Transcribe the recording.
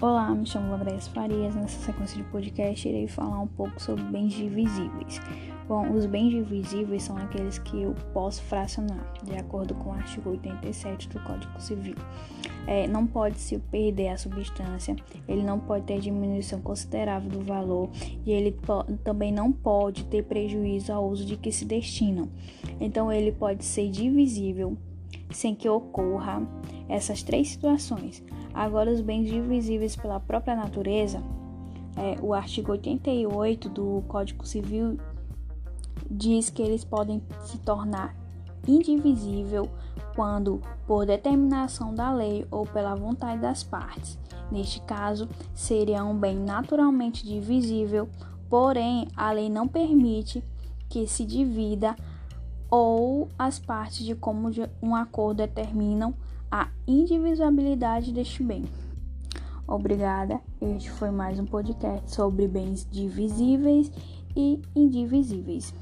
Olá, me chamo Andréas Farias. Nessa sequência de podcast, irei falar um pouco sobre bens divisíveis. Bom, os bens divisíveis são aqueles que eu posso fracionar, de acordo com o artigo 87 do Código Civil. É, não pode se perder a substância, ele não pode ter diminuição considerável do valor e ele também não pode ter prejuízo ao uso de que se destinam. Então, ele pode ser divisível sem que ocorra essas três situações. Agora, os bens divisíveis pela própria natureza, é, o artigo 88 do Código Civil diz que eles podem se tornar indivisível quando, por determinação da lei ou pela vontade das partes. Neste caso, seria um bem naturalmente divisível, porém a lei não permite que se divida ou as partes de como um acordo determinam a indivisibilidade deste bem. Obrigada, este foi mais um podcast sobre bens divisíveis e indivisíveis.